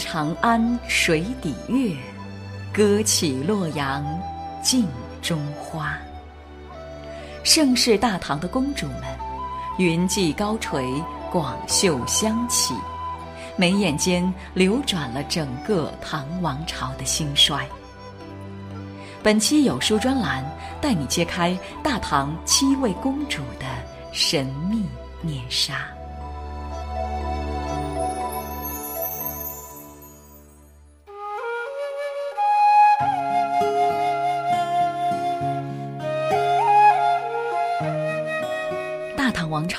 长安水底月，歌起洛阳镜中花。盛世大唐的公主们，云髻高垂，广袖香起，眉眼间流转了整个唐王朝的兴衰。本期有书专栏带你揭开大唐七位公主的神秘面纱。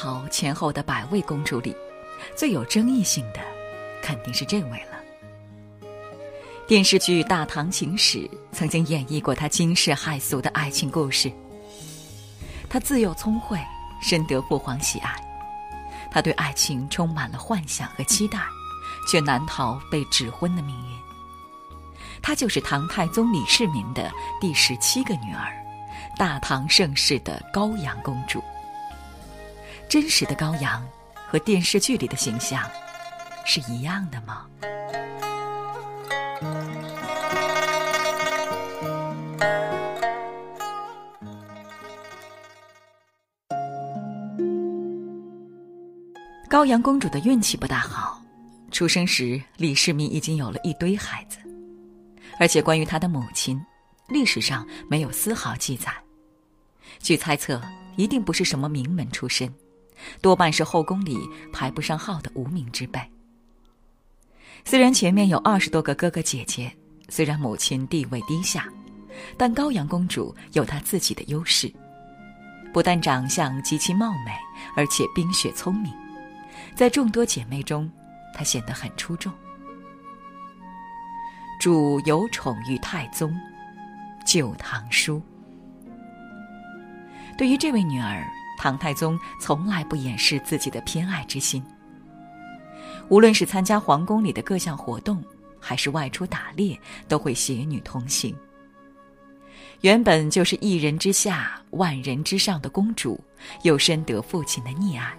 朝前后的百位公主里，最有争议性的，肯定是这位了。电视剧《大唐情史》曾经演绎过她惊世骇俗的爱情故事。她自幼聪慧，深得父皇喜爱。她对爱情充满了幻想和期待，却难逃被指婚的命运。她就是唐太宗李世民的第十七个女儿，大唐盛世的高阳公主。真实的高阳和电视剧里的形象是一样的吗？高阳公主的运气不大好，出生时李世民已经有了一堆孩子，而且关于她的母亲，历史上没有丝毫记载。据猜测，一定不是什么名门出身。多半是后宫里排不上号的无名之辈。虽然前面有二十多个哥哥姐姐，虽然母亲地位低下，但高阳公主有她自己的优势。不但长相极其貌美，而且冰雪聪明，在众多姐妹中，她显得很出众。主有宠于太宗，《旧唐书》。对于这位女儿。唐太宗从来不掩饰自己的偏爱之心。无论是参加皇宫里的各项活动，还是外出打猎，都会携女同行。原本就是一人之下、万人之上的公主，又深得父亲的溺爱。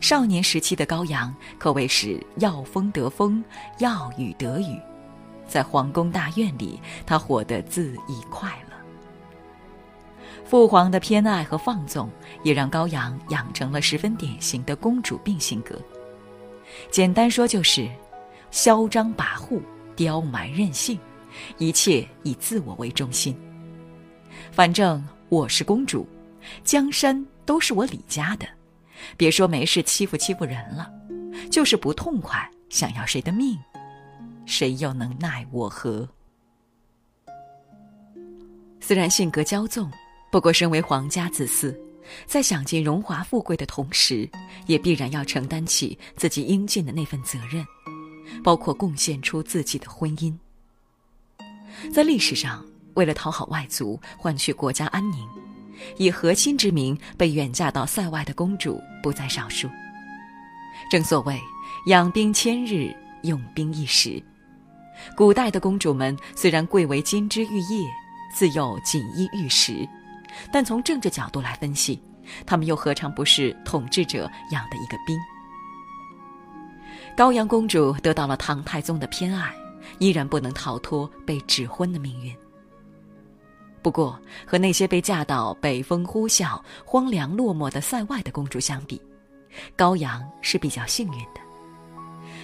少年时期的高阳可谓是要风得风，要雨得雨，在皇宫大院里，她活得恣意快乐。父皇的偏爱和放纵，也让高阳养成了十分典型的公主病性格。简单说就是，嚣张跋扈、刁蛮任性，一切以自我为中心。反正我是公主，江山都是我李家的，别说没事欺负欺负人了，就是不痛快想要谁的命，谁又能奈我何？虽然性格骄纵。不过，身为皇家子嗣，在享尽荣华富贵的同时，也必然要承担起自己应尽的那份责任，包括贡献出自己的婚姻。在历史上，为了讨好外族，换取国家安宁，以和亲之名被远嫁到塞外的公主不在少数。正所谓“养兵千日，用兵一时”，古代的公主们虽然贵为金枝玉叶，自幼锦衣玉食。但从政治角度来分析，他们又何尝不是统治者养的一个兵？高阳公主得到了唐太宗的偏爱，依然不能逃脱被指婚的命运。不过，和那些被嫁到北风呼啸、荒凉落寞的塞外的公主相比，高阳是比较幸运的。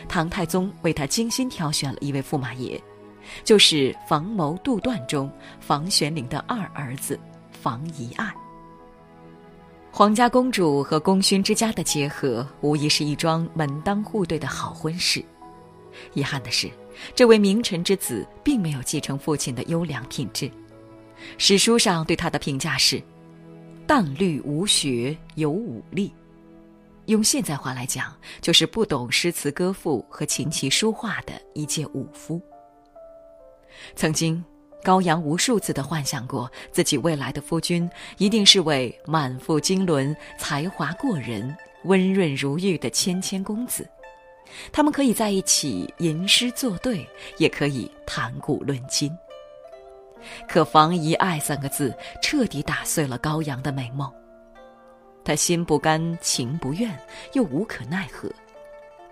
唐太宗为她精心挑选了一位驸马爷，就是房谋杜断中房玄龄的二儿子。房遗案。皇家公主和功勋之家的结合，无疑是一桩门当户对的好婚事。遗憾的是，这位名臣之子并没有继承父亲的优良品质。史书上对他的评价是：淡绿无学，有武力。用现在话来讲，就是不懂诗词歌赋和琴棋书画的一介武夫。曾经。高阳无数次的幻想过，自己未来的夫君一定是位满腹经纶、才华过人、温润如玉的谦谦公子。他们可以在一起吟诗作对，也可以谈古论今。可“房遗爱”三个字彻底打碎了高阳的美梦。他心不甘情不愿，又无可奈何，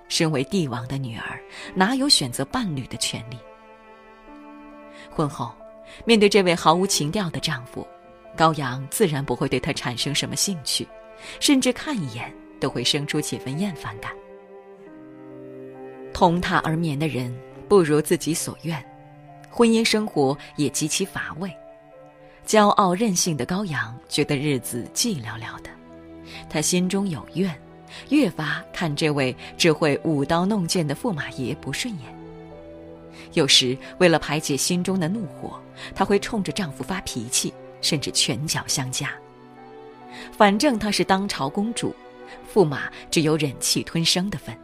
身为帝王的女儿，哪有选择伴侣的权利？婚后，面对这位毫无情调的丈夫，高阳自然不会对他产生什么兴趣，甚至看一眼都会生出几分厌烦感。同榻而眠的人不如自己所愿，婚姻生活也极其乏味。骄傲任性的高阳觉得日子寂寥寥的，他心中有怨，越发看这位只会舞刀弄剑的驸马爷不顺眼。有时为了排解心中的怒火，她会冲着丈夫发脾气，甚至拳脚相加。反正她是当朝公主，驸马只有忍气吞声的份。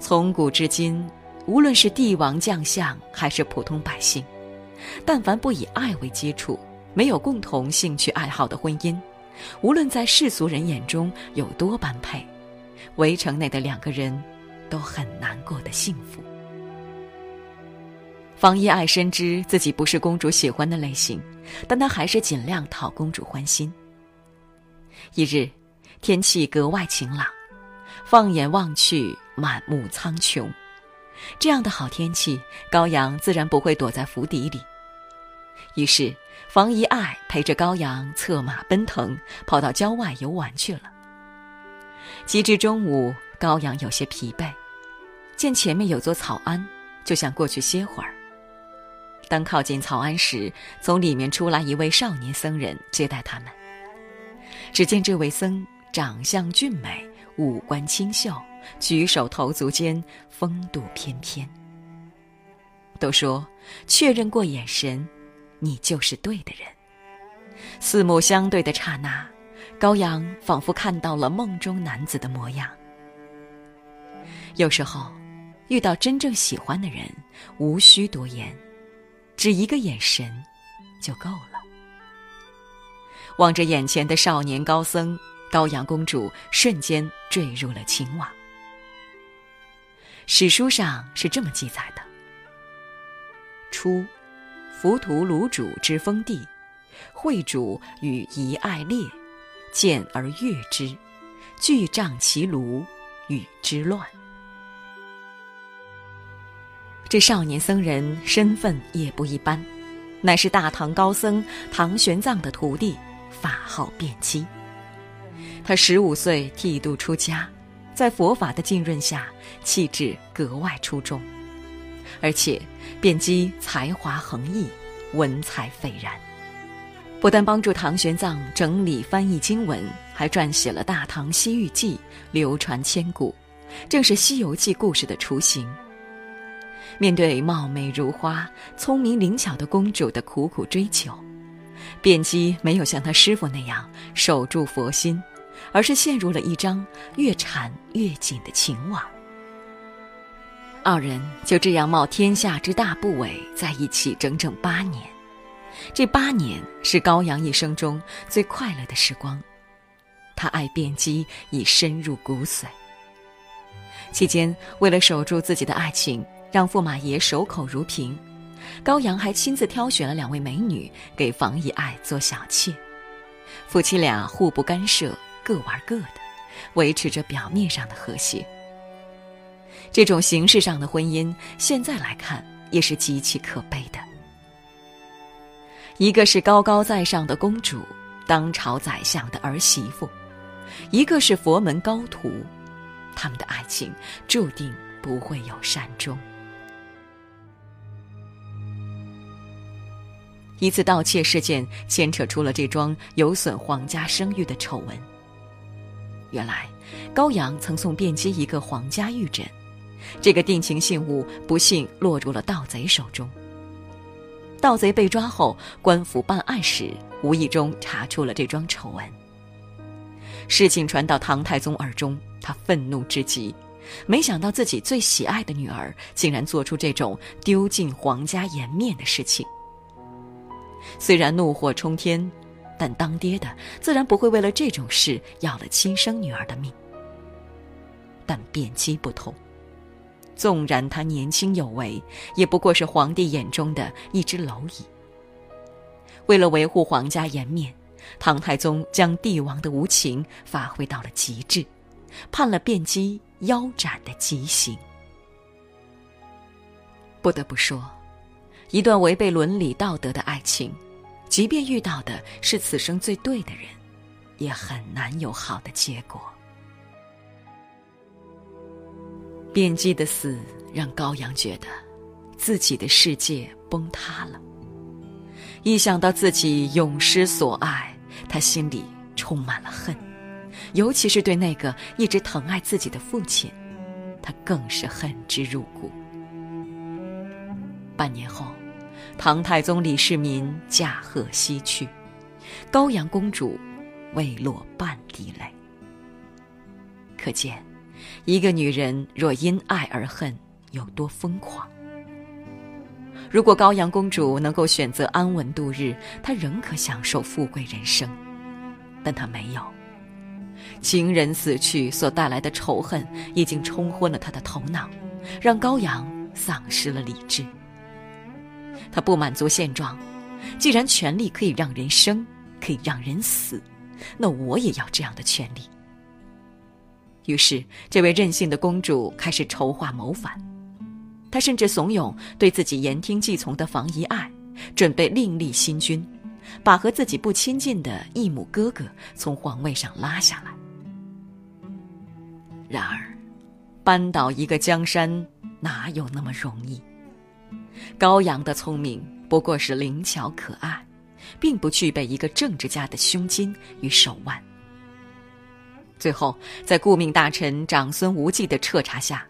从古至今，无论是帝王将相还是普通百姓。但凡不以爱为基础、没有共同兴趣爱好的婚姻，无论在世俗人眼中有多般配，围城内的两个人都很难过得幸福。方一爱深知自己不是公主喜欢的类型，但她还是尽量讨公主欢心。一日，天气格外晴朗，放眼望去，满目苍穹。这样的好天气，高阳自然不会躲在府邸里。于是，房遗爱陪着高阳策马奔腾，跑到郊外游玩去了。及至中午，高阳有些疲惫，见前面有座草庵，就想过去歇会儿。当靠近草庵时，从里面出来一位少年僧人接待他们。只见这位僧长相俊美，五官清秀，举手投足间风度翩翩。都说确认过眼神。你就是对的人。四目相对的刹那，高阳仿佛看到了梦中男子的模样。有时候，遇到真正喜欢的人，无需多言，只一个眼神就够了。望着眼前的少年高僧，高阳公主瞬间坠入了情网。史书上是这么记载的：初。浮屠卢主之封地，惠主与夷爱猎，见而悦之，具仗其庐，与之乱。这少年僧人身份也不一般，乃是大唐高僧唐玄奘的徒弟，法号辩机。他十五岁剃度出家，在佛法的浸润下，气质格外出众。而且，辩机才华横溢，文采斐然，不但帮助唐玄奘整理翻译经文，还撰写了《大唐西域记》，流传千古，正是《西游记》故事的雏形。面对貌美如花、聪明灵巧的公主的苦苦追求，辩机没有像他师傅那样守住佛心，而是陷入了一张越缠越紧的情网。二人就这样冒天下之大不韪在一起整整八年，这八年是高阳一生中最快乐的时光，他爱辩机已深入骨髓。期间，为了守住自己的爱情，让驸马爷守口如瓶，高阳还亲自挑选了两位美女给房遗爱做小妾，夫妻俩互不干涉，各玩各的，维持着表面上的和谐。这种形式上的婚姻，现在来看也是极其可悲的。一个是高高在上的公主，当朝宰相的儿媳妇；一个是佛门高徒，他们的爱情注定不会有善终。一次盗窃事件牵扯出了这桩有损皇家声誉的丑闻。原来，高阳曾送卞姬一个皇家玉枕。这个定情信物不幸落入了盗贼手中。盗贼被抓后，官府办案时无意中查出了这桩丑闻。事情传到唐太宗耳中，他愤怒至极，没想到自己最喜爱的女儿竟然做出这种丢尽皇家颜面的事情。虽然怒火冲天，但当爹的自然不会为了这种事要了亲生女儿的命。但卞姬不同。纵然他年轻有为，也不过是皇帝眼中的一只蝼蚁。为了维护皇家颜面，唐太宗将帝王的无情发挥到了极致，判了卞姬腰斩的极刑。不得不说，一段违背伦理道德的爱情，即便遇到的是此生最对的人，也很难有好的结果。卞姬的死让高阳觉得，自己的世界崩塌了。一想到自己永失所爱，他心里充满了恨，尤其是对那个一直疼爱自己的父亲，他更是恨之入骨。半年后，唐太宗李世民驾鹤西去，高阳公主未落半滴泪。可见，一个女人若因爱而恨，有多疯狂。如果高阳公主能够选择安稳度日，她仍可享受富贵人生，但她没有。情人死去所带来的仇恨已经冲昏了她的头脑，让高阳丧失了理智。他不满足现状，既然权力可以让人生，可以让人死，那我也要这样的权利。于是，这位任性的公主开始筹划谋反。她甚至怂恿对自己言听计从的房遗爱，准备另立新君，把和自己不亲近的义母哥哥从皇位上拉下来。然而，扳倒一个江山哪有那么容易？高阳的聪明不过是灵巧可爱，并不具备一个政治家的胸襟与手腕。最后，在顾命大臣长孙无忌的彻查下。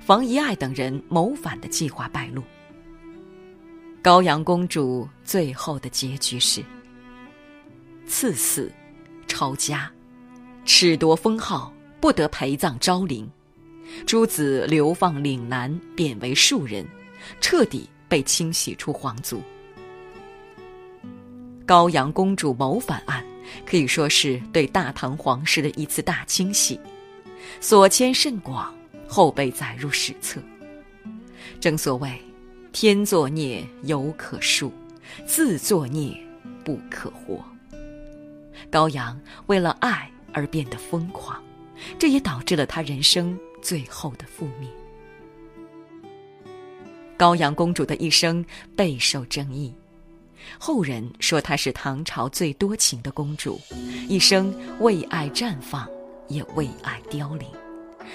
房遗爱等人谋反的计划败露，高阳公主最后的结局是：赐死，抄家，褫夺封号，不得陪葬昭陵，诸子流放岭南，贬为庶人，彻底被清洗出皇族。高阳公主谋反案可以说是对大唐皇室的一次大清洗，所牵甚广。后被载入史册。正所谓，天作孽犹可恕，自作孽不可活。高阳为了爱而变得疯狂，这也导致了他人生最后的覆灭。高阳公主的一生备受争议，后人说她是唐朝最多情的公主，一生为爱绽放，也为爱凋零。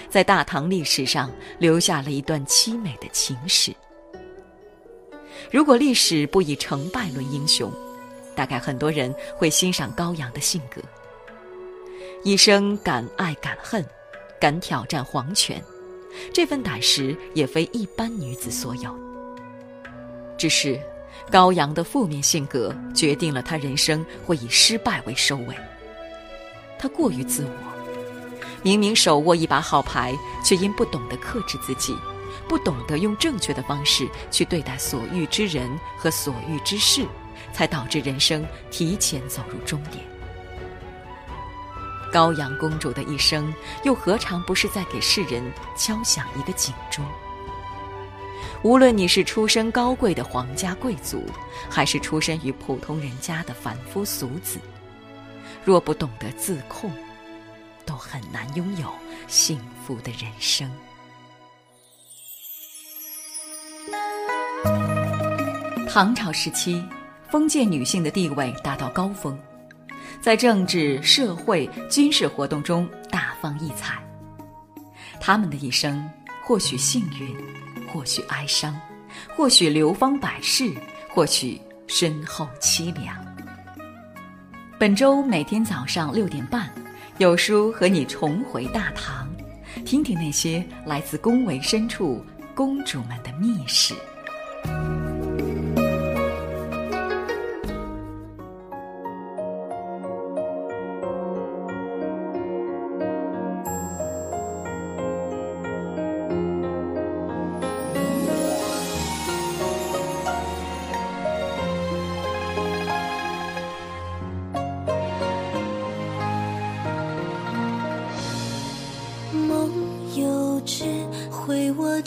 在大唐历史上留下了一段凄美的情史。如果历史不以成败论英雄，大概很多人会欣赏高阳的性格。一生敢爱敢恨，敢挑战皇权，这份胆识也非一般女子所有。只是，高阳的负面性格决定了他人生会以失败为收尾。他过于自我。明明手握一把好牌，却因不懂得克制自己，不懂得用正确的方式去对待所遇之人和所遇之事，才导致人生提前走入终点。高阳公主的一生，又何尝不是在给世人敲响一个警钟？无论你是出身高贵的皇家贵族，还是出身于普通人家的凡夫俗子，若不懂得自控，都很难拥有幸福的人生。唐朝时期，封建女性的地位达到高峰，在政治、社会、军事活动中大放异彩。他们的一生，或许幸运，或许哀伤，或许流芳百世，或许身后凄凉。本周每天早上六点半。有书和你重回大唐，听听那些来自宫闱深处公主们的秘史。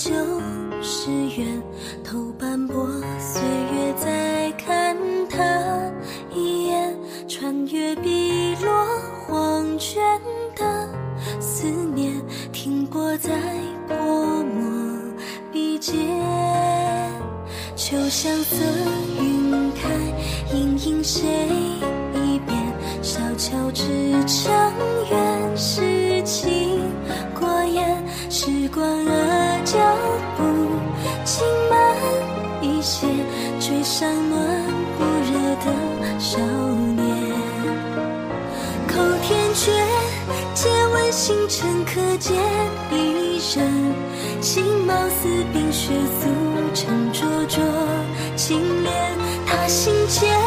旧时缘，头斑驳，岁月再看他一眼，穿越碧落黄泉的思念。停泊在泼墨笔尖，秋香色晕开，盈盈谁一遍？小桥之长远，诗情过眼，时光啊，脚步轻慢一些，追上暖不热的少年。口天绝，借问星辰可见一人？情貌似冰雪，素成灼灼青莲，他心间。